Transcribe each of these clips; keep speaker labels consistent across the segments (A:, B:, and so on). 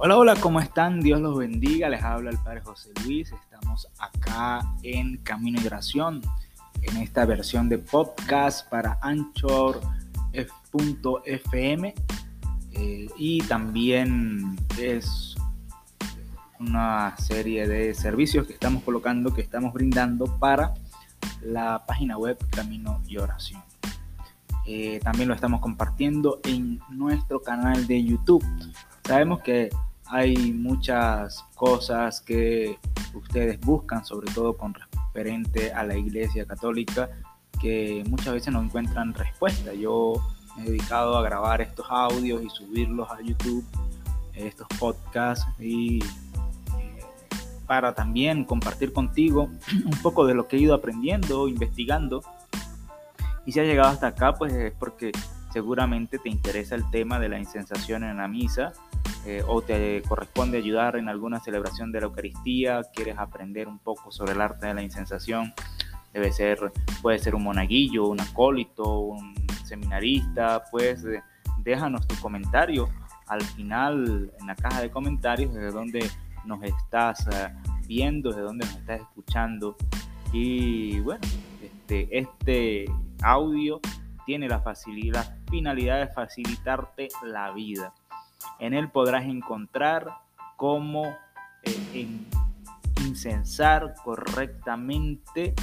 A: Hola, hola, ¿cómo están? Dios los bendiga. Les habla el Padre José Luis. Estamos acá en Camino y Oración, en esta versión de podcast para Anchor.fm. Eh, y también es una serie de servicios que estamos colocando, que estamos brindando para la página web Camino y Oración. Eh, también lo estamos compartiendo en nuestro canal de YouTube. Sabemos que hay muchas cosas que ustedes buscan, sobre todo con referente a la Iglesia Católica, que muchas veces no encuentran respuesta. Yo me he dedicado a grabar estos audios y subirlos a YouTube, estos podcasts, y eh, para también compartir contigo un poco de lo que he ido aprendiendo, investigando. Y si has llegado hasta acá, pues es porque seguramente te interesa el tema de la insensación en la misa eh, o te corresponde ayudar en alguna celebración de la Eucaristía, quieres aprender un poco sobre el arte de la insensación, debe ser, puede ser un monaguillo, un acólito, un seminarista, pues eh, déjanos tu comentario al final en la caja de comentarios desde donde nos estás eh, viendo, desde donde nos estás escuchando. Y bueno, este, este audio tiene la, facilidad, la finalidad de facilitarte la vida. En él podrás encontrar cómo eh, incensar correctamente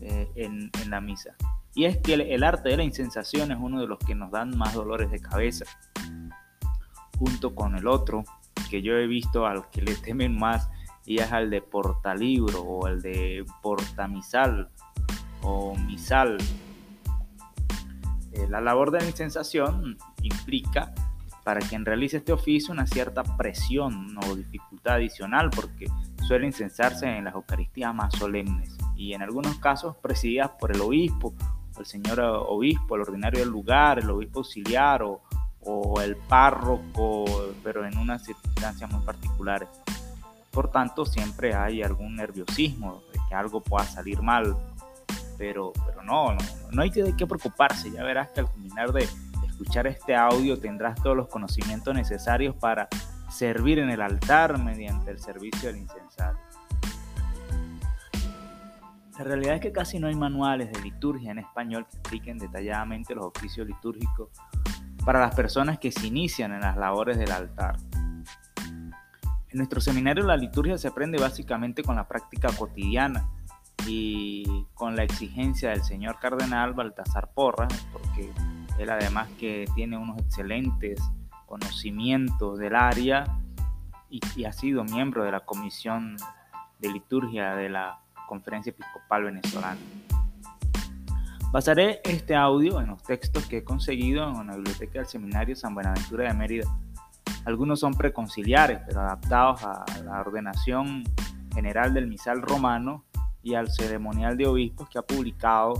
A: eh, en, la misa. Y es que el, arte de la insensación es uno de los que nos dan más dolores de cabeza, junto con el otro que yo he visto al que le temen más y es al de portalibro o el de portamisal o misal. Eh, la labor de la insensación implica para quien realice este oficio una cierta presión o dificultad adicional porque suelen censarse en las Eucaristías más solemnes y en algunos casos presididas por el obispo, el señor obispo, el ordinario del lugar, el obispo auxiliar o, o el párroco, pero en unas circunstancias muy particulares. Por tanto, siempre hay algún nerviosismo de que algo pueda salir mal, pero, pero no, no, no hay que, que preocuparse, ya verás que al culminar de, escuchar este audio tendrás todos los conocimientos necesarios para servir en el altar mediante el servicio del incensario. La realidad es que casi no hay manuales de liturgia en español que expliquen detalladamente los oficios litúrgicos para las personas que se inician en las labores del altar. En nuestro seminario la liturgia se aprende básicamente con la práctica cotidiana y con la exigencia del señor cardenal Baltasar Porras, porque él además que tiene unos excelentes conocimientos del área y, ha sido miembro de la Comisión de Liturgia de la Conferencia Episcopal Venezolana. Basaré este audio en los textos que he conseguido en la biblioteca del Seminario San Buenaventura de Mérida. Algunos son preconciliares, pero adaptados a la ordenación general del misal romano y al ceremonial de obispos que ha publicado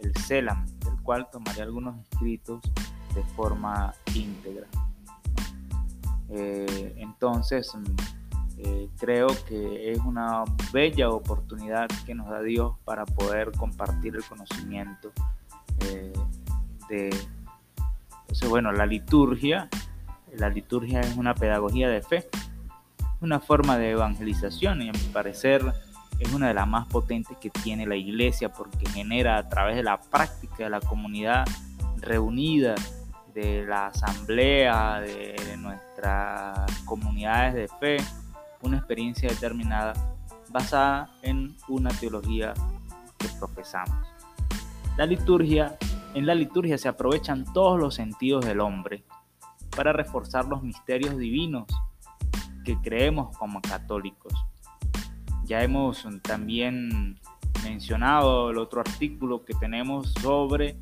A: el CELAM, cual tomaré algunos escritos de forma íntegra. Eh, entonces, mm, eh, creo que es una bella oportunidad que nos da Dios para poder compartir el conocimiento eh, de... Entonces, bueno, la liturgia, la liturgia es una pedagogía de fe, una forma de evangelización y a mi parecer es una de las más potentes que tiene la iglesia porque genera a través de la práctica de la comunidad reunida, de la asamblea, de, nuestras comunidades de fe, una experiencia determinada basada en una teología que profesamos. La liturgia, en la liturgia se aprovechan todos los sentidos del hombre para reforzar los misterios divinos que creemos como católicos ya hemos también mencionado el otro artículo que tenemos sobre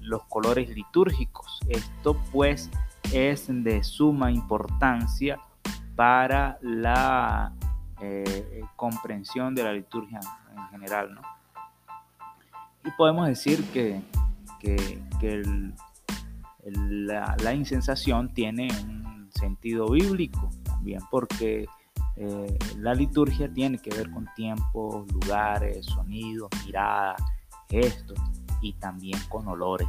A: los colores litúrgicos. Esto pues es de suma importancia para la eh, comprensión de la liturgia en general. Y podemos decir que, la, la insensación tiene un sentido bíblico también, porque eh, la liturgia tiene que ver con tiempos, lugares, sonidos, miradas, gestos y también con olores.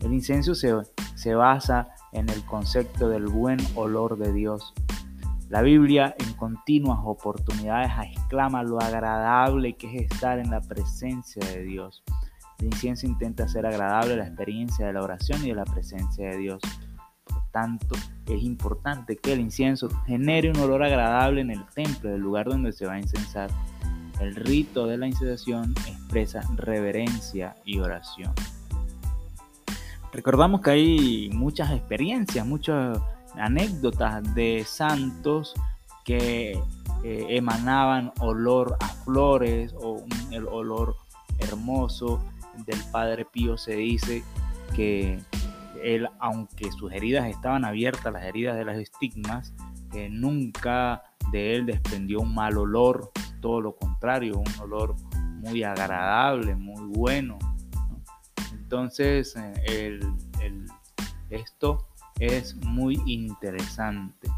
A: El incienso se, se basa en el concepto del buen olor de Dios. La Biblia en continuas oportunidades exclama lo agradable que es estar en la presencia de Dios. El incienso intenta hacer agradable la experiencia de la oración y de la presencia de Dios. Tanto, es importante que el incienso genere un olor agradable en el templo, el lugar donde se va a incensar. El rito de la incensación expresa reverencia y oración. Recordamos que hay muchas experiencias, muchas anécdotas de santos que eh, emanaban olor a flores o el olor hermoso del Padre Pío se dice que él, aunque sus heridas estaban abiertas, las heridas de las estigmas, eh, nunca de él desprendió un mal olor, todo lo contrario, un olor muy agradable, muy bueno. Entonces, eh, esto es muy interesante,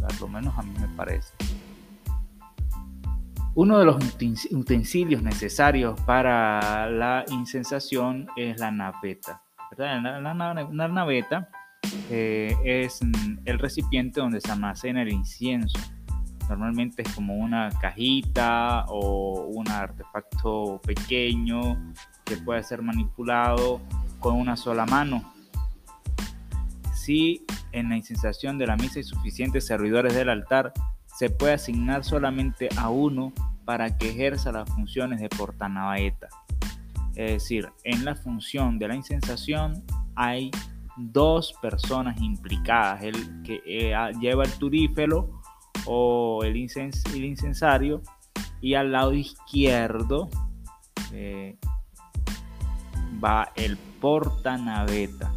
A: por lo menos a mí me parece. Uno de los utensilios necesarios para la incensación es la La, naveta eh, es el recipiente donde se almacena el incienso. Normalmente es como una cajita o un artefacto pequeño que puede ser manipulado con una sola mano. Si en la incensación de la misa hay suficientes servidores del altar, se puede asignar solamente a uno para que ejerza las funciones de portanavaeta. Es decir, en la función de la incensación hay dos personas implicadas, el que eh, lleva el turífero o el, incensario y al lado izquierdo eh, va el portanaveta.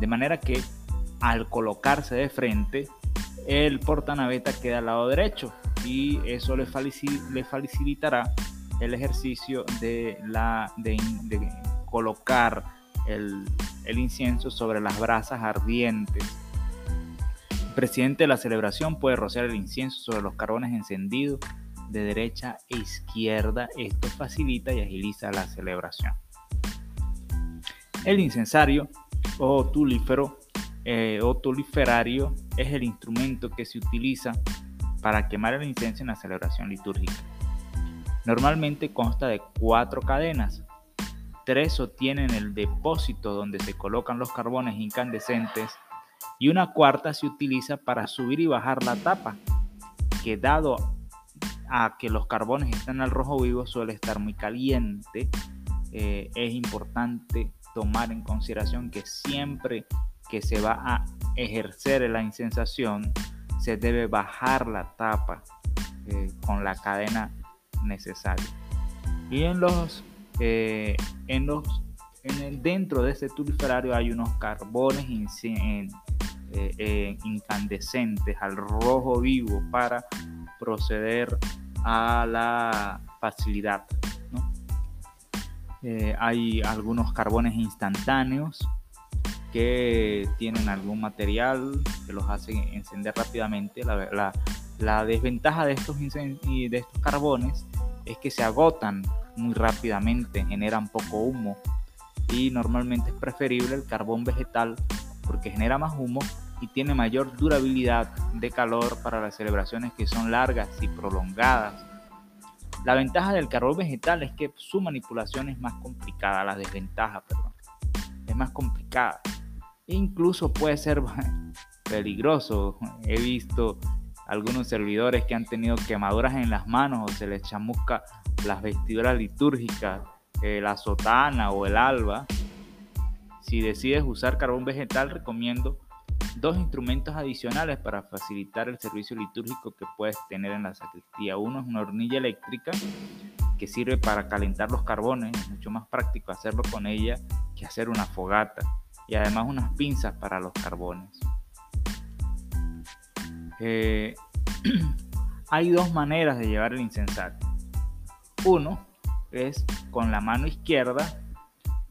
A: De manera que al colocarse de frente el portanaveta queda al lado derecho y eso le, facilitará el ejercicio de, la, de, colocar el, el incienso sobre las brasas ardientes. Presidente de la celebración puede rociar el incienso sobre los carbones encendidos de derecha e izquierda. Esto facilita y agiliza la celebración. El incensario o tulífero eh, o tuliferario es el instrumento que se utiliza para quemar el incienso en la celebración litúrgica. Normalmente consta de cuatro cadenas. Tres sostienen el depósito donde se colocan los carbones incandescentes y una cuarta se utiliza para subir y bajar la tapa, que dado a que los carbones están al rojo vivo suele estar muy caliente, eh, es importante tomar en consideración que siempre que se va a ejercer la incensación, se debe bajar la tapa eh, con la cadena necesaria. Y en los, eh, en los en el, dentro de este tuliferario hay unos carbones eh, incandescentes al rojo vivo para proceder a la facilidad. hay algunos carbones instantáneos que tienen algún material que los hace encender rápidamente. La, la, desventaja de estos, de estos carbones es que se agotan muy rápidamente, generan poco humo y normalmente es preferible el carbón vegetal porque genera más humo y tiene mayor durabilidad de calor para las celebraciones que son largas y prolongadas. La ventaja del carbón vegetal es que su manipulación es más complicada, la desventaja, perdón, es más complicada incluso puede ser peligroso. He visto algunos servidores que han tenido quemaduras en las manos o se les chamusca las vestiduras litúrgicas, eh, la sotana o el alba. Si decides usar carbón vegetal, recomiendo dos instrumentos adicionales para facilitar el servicio litúrgico que puedes tener en la sacristía. Uno es una hornilla eléctrica que sirve para calentar los carbones, es mucho más práctico hacerlo con ella que hacer una fogata y además unas pinzas para los carbones. Eh, hay dos maneras de llevar el incensario. Uno es con la mano izquierda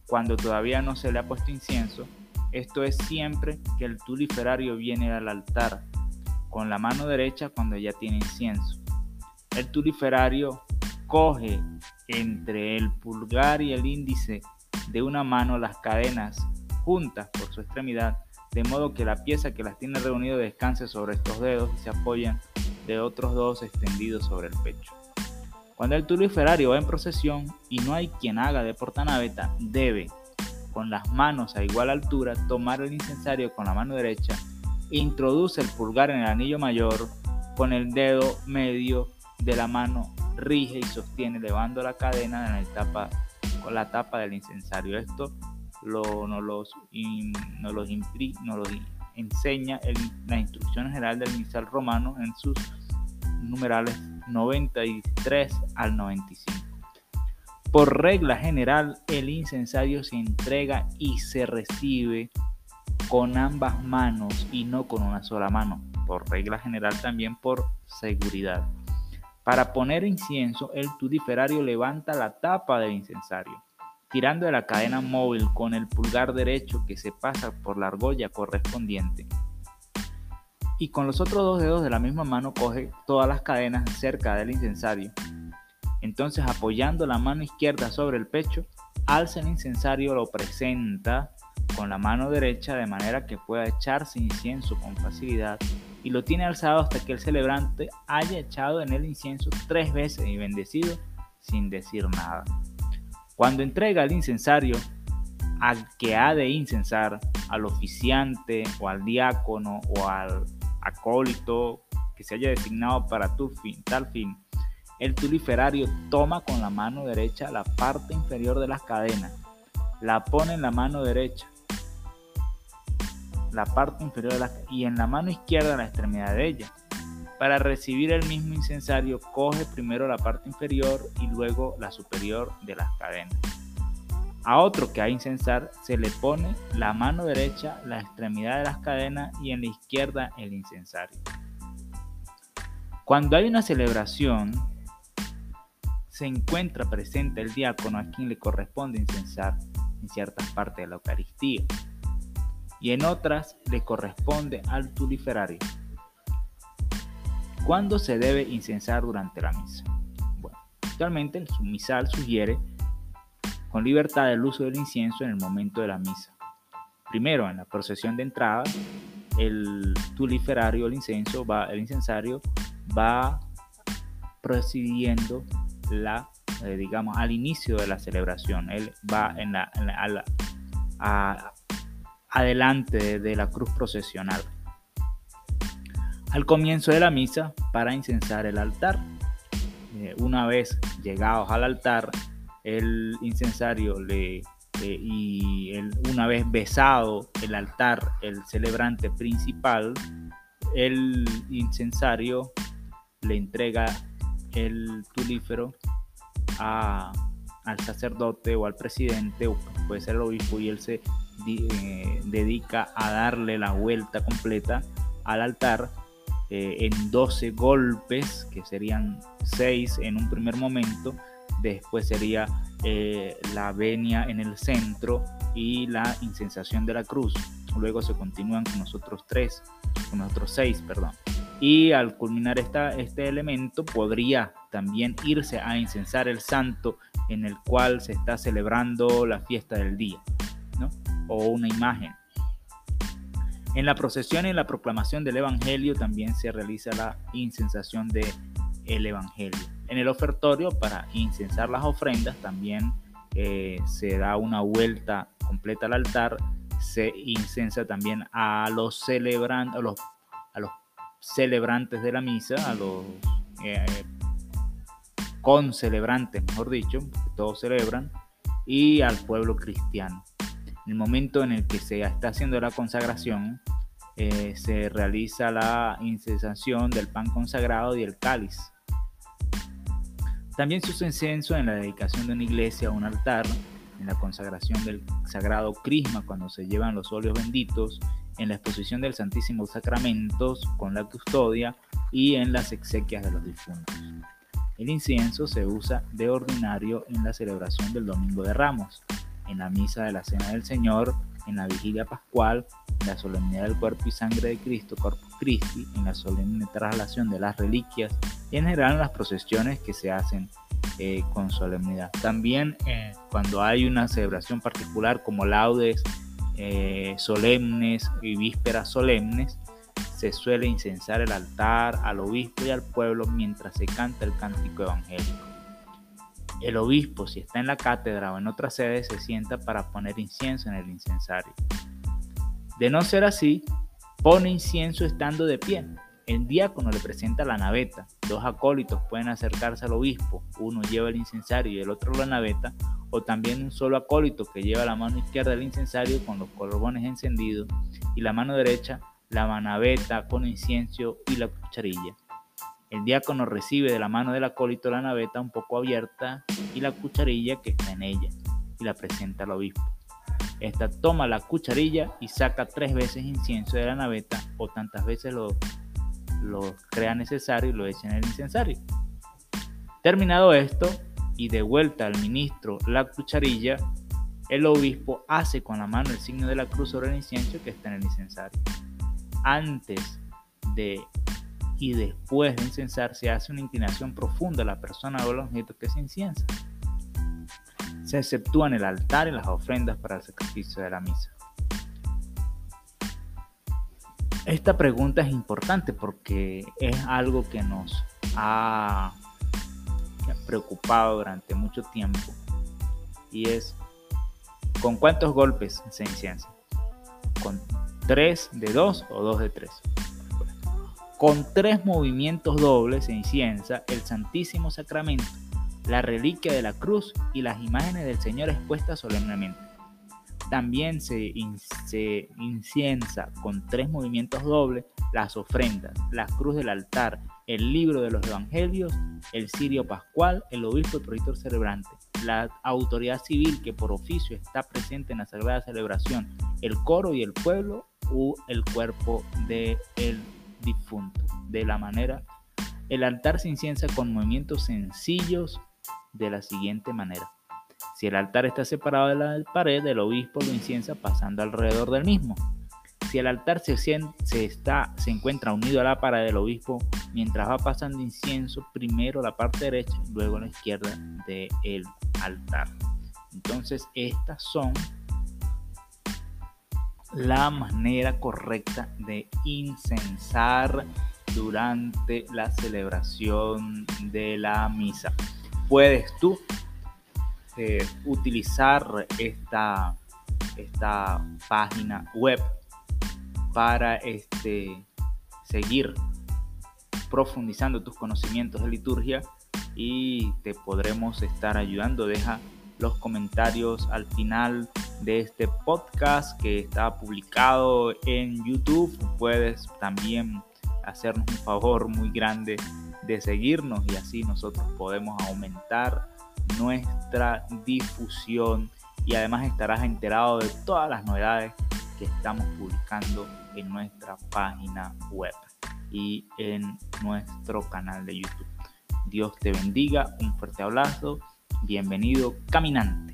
A: cuando todavía no se le ha puesto incienso. Esto es siempre que el tuliferario viene al altar. Con la mano derecha cuando ya tiene incienso. El tuliferario coge entre el pulgar y el índice de una mano las cadenas juntas por su extremidad, de modo que la pieza que las tiene reunido descanse sobre estos dedos y se apoyen de otros dos extendidos sobre el pecho. Cuando el tuliferario va en procesión y no hay quien haga de portanaveta, debe, con las manos a igual altura, tomar el incensario con la mano derecha, introduce el pulgar en el anillo mayor, con el dedo medio de la mano rige y sostiene elevando la cadena con la tapa del incensario. Esto lo, nos, los, los, enseña la instrucción general del misal romano en sus numerales 93 al 95. Por regla general, el incensario se entrega y se recibe con ambas manos y no con una sola mano. Por regla general también por seguridad. Para poner incienso, el tudiferario levanta la tapa del incensario, tirando de la cadena móvil con el pulgar derecho que se pasa por la argolla correspondiente. Y con los otros dos dedos de la misma mano coge todas las cadenas cerca del incensario. Entonces apoyando la mano izquierda sobre el pecho, alza el incensario, lo presenta con la mano derecha de manera que pueda echarse incienso con facilidad y lo tiene alzado hasta que el celebrante haya echado en el incienso tres veces y bendecido sin decir nada. Cuando entrega el incensario al que ha de incensar, al oficiante o al diácono o al acólito que se haya designado para tu fin, tal fin, el tuliferario toma con la mano derecha la parte inferior de las cadenas, la pone en la mano derecha, la parte inferior de la, y en la mano izquierda la extremidad de ella. Para recibir el mismo incensario, coge primero la parte inferior y luego la superior de las cadenas. A otro que ha incensar se le pone la mano derecha la extremidad de las cadenas y en la izquierda el incensario. Cuando hay una celebración, se encuentra presente el diácono a quien le corresponde incensar en ciertas partes de la Eucaristía y en otras le corresponde al tuliferario. ¿Cuándo se debe incensar durante la misa? Bueno, actualmente el misal sugiere con libertad el uso del incienso en el momento de la misa. Primero, en la procesión de entrada, el tuliferario, el el incensario va presidiendo la, eh, digamos, al inicio de la celebración. Él va en la, adelante de la cruz procesional. Al comienzo de la misa, para incensar el altar. Eh, una vez llegados al altar, el incensario le, y una vez besado el altar, el celebrante principal, el incensario le entrega el tulífero al sacerdote o al presidente, o puede ser el obispo, y él se eh, dedica a darle la vuelta completa al altar eh, en 12 golpes, que serían 6 en un primer momento, después sería eh, la venia en el centro y la incensación de la cruz. Luego se continúan con nosotros tres, con nosotros seis, perdón. Y al culminar esta, este elemento podría también irse a incensar el santo en el cual se está celebrando la fiesta del día, ¿no? o una imagen. En la procesión y en la proclamación del Evangelio también se realiza la incensación del el Evangelio. En el ofertorio, para incensar las ofrendas, también eh, se da una vuelta completa al altar, se incensa también a los celebrantes, a los, a los celebrantes de la misa, a los eh, celebrantes mejor dicho, todos celebran, y al pueblo cristiano. El momento en el que se está haciendo la consagración, eh, se realiza la incensación del pan consagrado y el cáliz. También se usa incenso en la dedicación de una iglesia o un altar, en la consagración del sagrado crisma cuando se llevan los óleos benditos, en la exposición del Santísimo Sacramento con la custodia y en las exequias de los difuntos. El incienso se usa de ordinario en la celebración del Domingo de Ramos, en la misa de la Cena del Señor, en la vigilia pascual, en la solemnidad del cuerpo y sangre de Cristo, Corpus Christi, en la solemne traslación de las reliquias y en general en las procesiones que se hacen eh, con solemnidad. También eh, cuando hay una celebración particular como laudes eh, solemnes y vísperas solemnes, se suele incensar el altar al obispo y al pueblo mientras se canta el cántico evangélico. El obispo, si está en la cátedra o en otra sede, se sienta para poner incienso en el incensario. De no ser así, pone incienso estando de pie, el diácono le presenta la naveta. Dos acólitos pueden acercarse al obispo. Uno lleva el incensario y el otro la naveta. O también un solo acólito que lleva la mano izquierda el incensario con los corbones encendidos y la mano derecha la naveta con incienso y la cucharilla. El diácono recibe de la mano del acólito la naveta un poco abierta y la cucharilla que está en ella y la presenta al obispo. Esta toma la cucharilla y saca tres veces incienso de la naveta o tantas veces lo lo crea necesario y lo echa en el incensario. Terminado esto y de vuelta al ministro la cucharilla, el obispo hace con la mano el signo de la cruz sobre el incienso que está en el incensario. Antes de y después de incensar se hace una inclinación profunda a la persona o los objeto que se inciensa. Se exceptúan el altar y las ofrendas para el sacrificio de la misa. Esta pregunta es importante porque es algo que nos ha preocupado durante mucho tiempo y es ¿con cuántos golpes se inciensa? ¿Con tres de dos o dos de tres? Con tres movimientos dobles se inciensa el Santísimo Sacramento, la reliquia de la cruz y las imágenes del Señor expuestas solemnemente. También se, inciensa con tres movimientos dobles las ofrendas, la cruz del altar, el libro de los evangelios, el cirio pascual, el obispo y proyector celebrante, la autoridad civil que por oficio está presente en la sagrada celebración, el coro y el pueblo o el cuerpo del difunto. De la manera, el altar se inciensa con movimientos sencillos de la siguiente manera. Si el altar está separado de la pared, el obispo lo inciensa pasando alrededor del mismo. Si el altar se, está, se encuentra unido a la pared del obispo, mientras va pasando incienso, primero la parte derecha luego la izquierda del altar. Entonces, estas son la manera correcta de incensar durante la celebración de la misa. Puedes tú eh, utilizar esta, esta página web para este, seguir profundizando tus conocimientos de liturgia y te podremos estar ayudando. Deja los comentarios al final de este podcast que está publicado en YouTube. Puedes también hacernos un favor muy grande de seguirnos y así nosotros podemos aumentar nuestra difusión y además estarás enterado de todas las novedades que estamos publicando en nuestra página web y en nuestro canal de YouTube. Dios te bendiga, un fuerte abrazo, bienvenido caminante.